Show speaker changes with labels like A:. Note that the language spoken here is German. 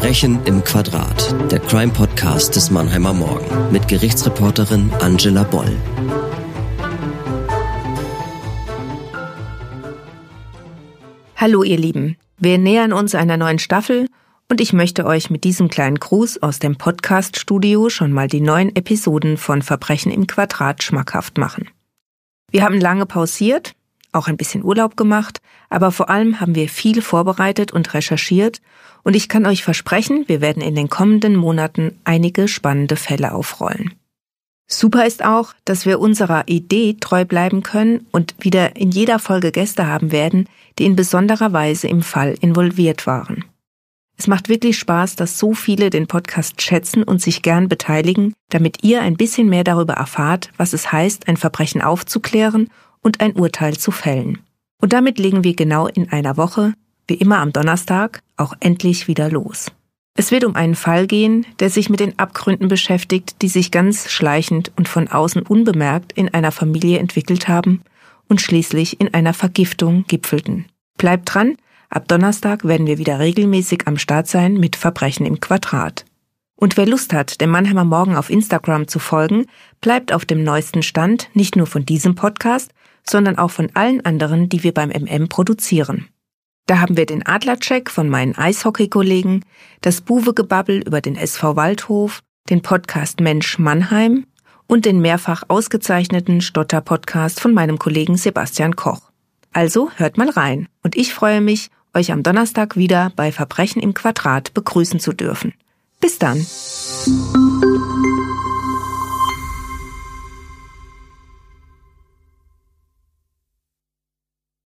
A: Verbrechen im Quadrat, der Crime-Podcast des Mannheimer Morgen mit Gerichtsreporterin Angela Boll.
B: Hallo ihr Lieben, wir nähern uns einer neuen Staffel und ich möchte euch mit diesem kleinen Gruß aus dem Podcast-Studio schon mal die neuen Episoden von Verbrechen im Quadrat schmackhaft machen. Wir haben lange pausiert, auch ein bisschen Urlaub gemacht, aber vor allem haben wir viel vorbereitet und recherchiert und ich kann euch versprechen, wir werden in den kommenden Monaten einige spannende Fälle aufrollen. Super ist auch, dass wir unserer Idee treu bleiben können und wieder in jeder Folge Gäste haben werden, die in besonderer Weise im Fall involviert waren. Es macht wirklich Spaß, dass so viele den Podcast schätzen und sich gern beteiligen, damit ihr ein bisschen mehr darüber erfahrt, was es heißt, ein Verbrechen aufzuklären und ein Urteil zu fällen. Und damit legen wir genau in einer Woche, wie immer am Donnerstag, auch endlich wieder los. Es wird um einen Fall gehen, der sich mit den Abgründen beschäftigt, die sich ganz schleichend und von außen unbemerkt in einer Familie entwickelt haben und schließlich in einer Vergiftung gipfelten. Bleibt dran, ab Donnerstag werden wir wieder regelmäßig am Start sein mit Verbrechen im Quadrat. Und wer Lust hat, dem Mannheimer Morgen auf Instagram zu folgen, bleibt auf dem neuesten Stand nicht nur von diesem Podcast, sondern auch von allen anderen, die wir beim MM produzieren. Da haben wir den Adlercheck von meinen Eishockey-Kollegen, das Buwe-Gebabbel über den SV Waldhof, den Podcast Mensch Mannheim und den mehrfach ausgezeichneten Stotter-Podcast von meinem Kollegen Sebastian Koch. Also hört mal rein und ich freue mich, euch am Donnerstag wieder bei Verbrechen im Quadrat begrüßen zu dürfen. Bis dann!